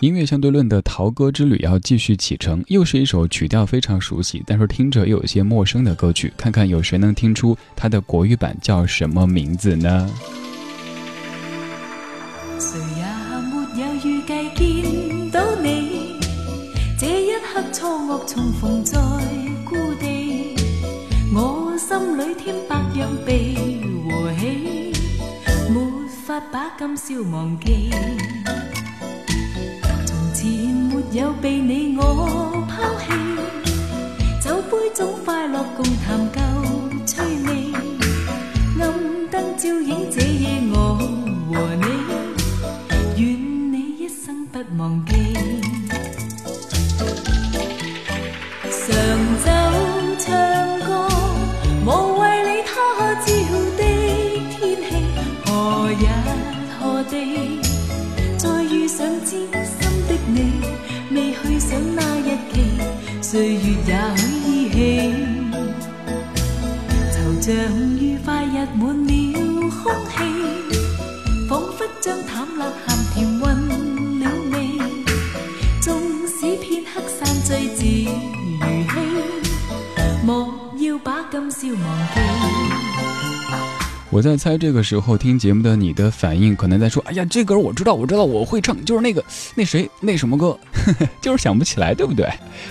音乐相对论的陶歌之旅要继续启程，又是一首曲调非常熟悉，但是听着又有些陌生的歌曲。看看有谁能听出它的国语版叫什么名字呢？谁也没有预计见到你，这一刻错愕重逢在故地，我心里添百样悲和喜，没法把今宵忘记。有被你我抛弃，酒杯中快乐共谈旧趣味，暗灯照影这夜我和你，愿你一生不忘记。常奏唱歌，无谓你他朝的天气，何日何地，再遇上知的你。未去想那日期，岁月也许依稀，惆怅愉快溢满了空气，仿佛将淡辣咸甜混了味，纵使片刻散聚自如戏，莫要把今宵忘记。我在猜，这个时候听节目的你的反应，可能在说：“哎呀，这歌我知道，我知道，我会唱，就是那个那谁那什么歌，就是想不起来，对不对？”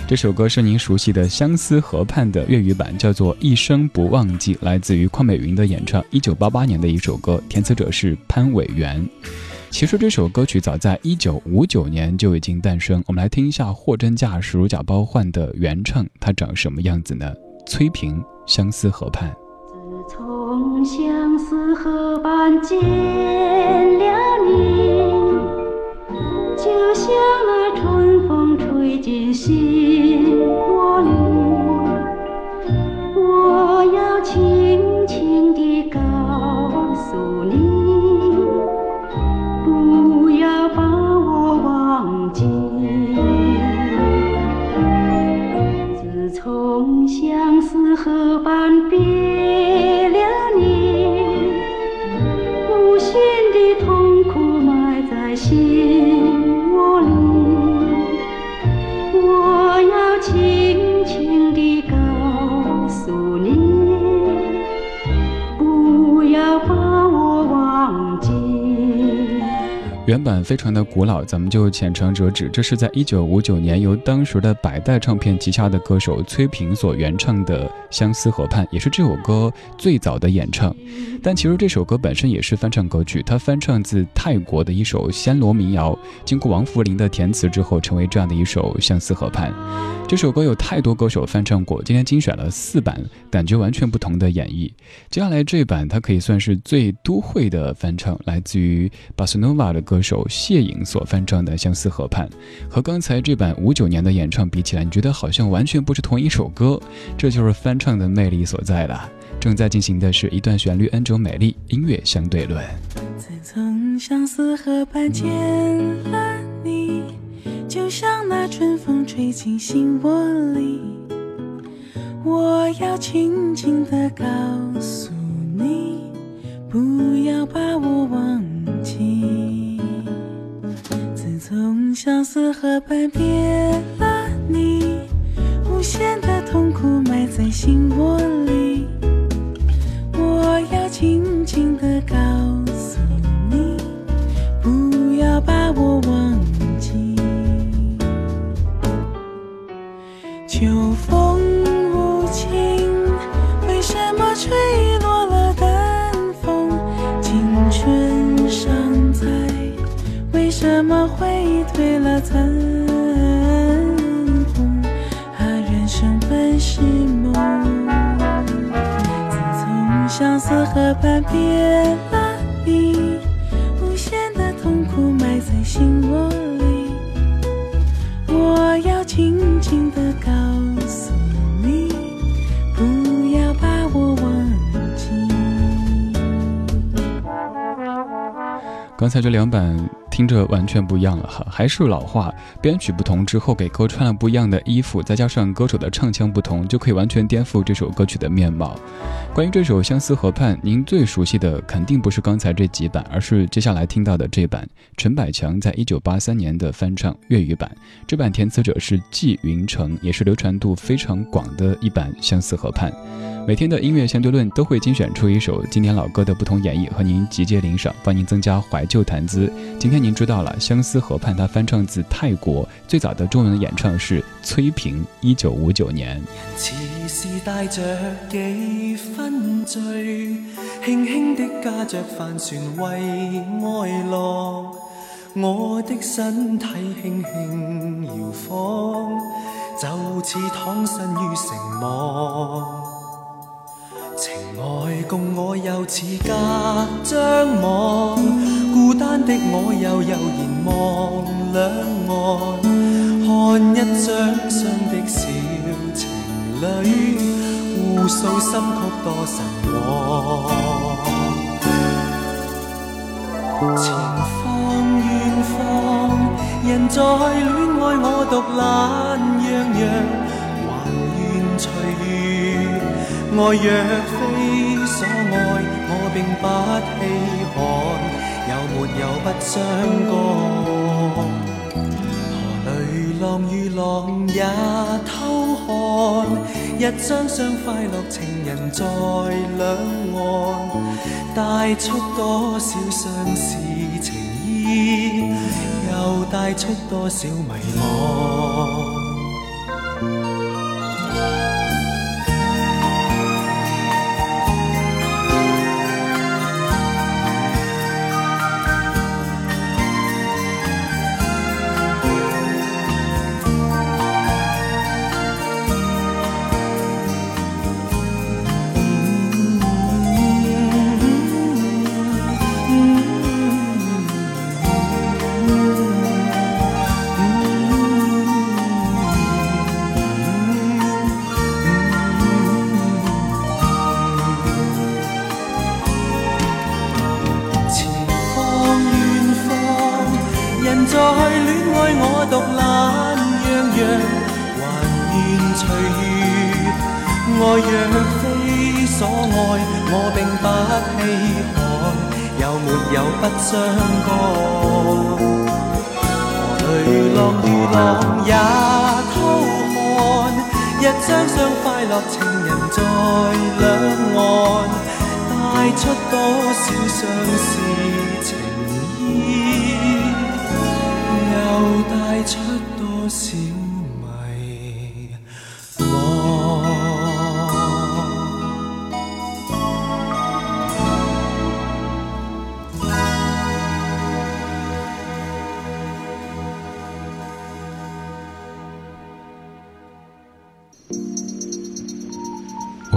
这首歌是您熟悉的《相思河畔》的粤语版，叫做《一生不忘记》，来自于邝美云的演唱，一九八八年的一首歌，填词者是潘伟元。其实这首歌曲早在一九五九年就已经诞生，我们来听一下《货真价实如假包换》的原唱，它长什么样子呢？崔萍《相思河畔》。自从相思河畔见了原版非常的古老，咱们就浅尝辄止。这是在一九五九年由当时的百代唱片旗下的歌手崔萍所原唱的《相思河畔》，也是这首歌最早的演唱。但其实这首歌本身也是翻唱歌曲，它翻唱自泰国的一首暹罗民谣，经过王福林的填词之后，成为这样的一首《相思河畔》。这首歌有太多歌手翻唱过，今天精选了四版，感觉完全不同的演绎。接下来这一版，它可以算是最都会的翻唱，来自于巴塞诺瓦的歌歌手谢颖所翻唱的《相思河畔》，和刚才这版五九年的演唱比起来，你觉得好像完全不是同一首歌，这就是翻唱的魅力所在了。正在进行的是一段旋律 N 种美丽音乐相对论。自从相思河畔见了你，就像那春风吹进心窝里。我要轻轻地告河畔别了你，无限的痛苦埋在心窝。相思河畔别了你，无限的痛苦埋在心窝里。我要轻轻地告诉你，不要把我忘记。刚才这两版。听着完全不一样了哈。还是老话，编曲不同之后给歌穿了不一样的衣服，再加上歌手的唱腔不同，就可以完全颠覆这首歌曲的面貌。关于这首《相思河畔》，您最熟悉的肯定不是刚才这几版，而是接下来听到的这版陈百强在一九八三年的翻唱粤语版。这版填词者是纪云成，也是流传度非常广的一版《相思河畔》。每天的音乐相对论都会精选出一首经典老歌的不同演绎，和您集结领赏，帮您增加怀旧谈资。今天您知道了《相思河畔》，它翻唱自泰国，最早的中文演唱是崔萍，一九五九年。人似是带着几分醉，轻轻的驾着帆船为爱浪，我的身体轻轻摇晃，就似躺身于城网。情爱共我又似隔张网，孤单的我又悠然望两岸，看一张双的小情侣，互诉心曲多神往。前方远方，人在恋爱，我独懒洋洋，爱若非所爱，我并不稀罕。有没有不相干？河里浪与浪也偷看，一双双快乐情人在两岸，带出多少相思情意，又带出多少迷惘。爱若非所爱我并不稀罕有没有不相干河里浪与浪也偷看一双双快乐情人在两岸。带出多少相思情意又带出多少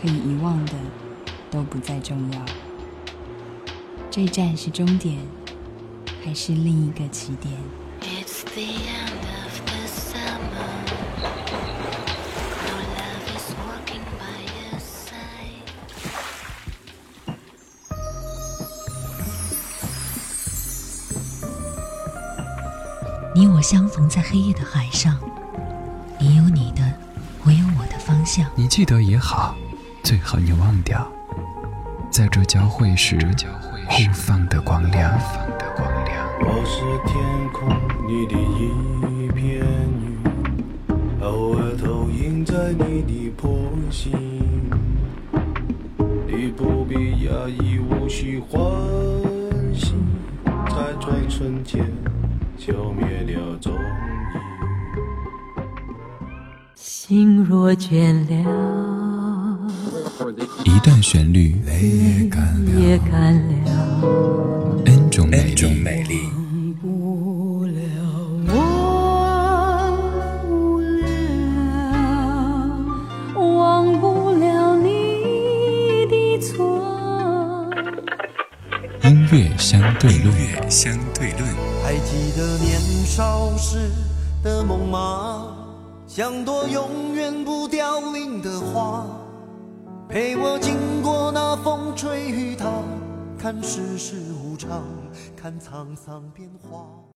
可以遗忘的都不再重要。这站是终点，还是另一个起点？你我相逢在黑夜的海上。你有你的，我有我的方向。你记得也好，最好你忘掉，在这交汇时互放的光亮。我是天空里的一片云，偶尔投影在你的波心，你不必压抑，无需欢喜，瞬间消灭了踪影。心若倦了，一段旋律，泪也干了，，n 种美丽。美丽。不了，忘不了，忘不了你的错。音乐相对论，相对论。还记得年少时的梦吗？像朵永远不凋零的花，陪我经过那风吹雨打，看世事无常，看沧桑变化。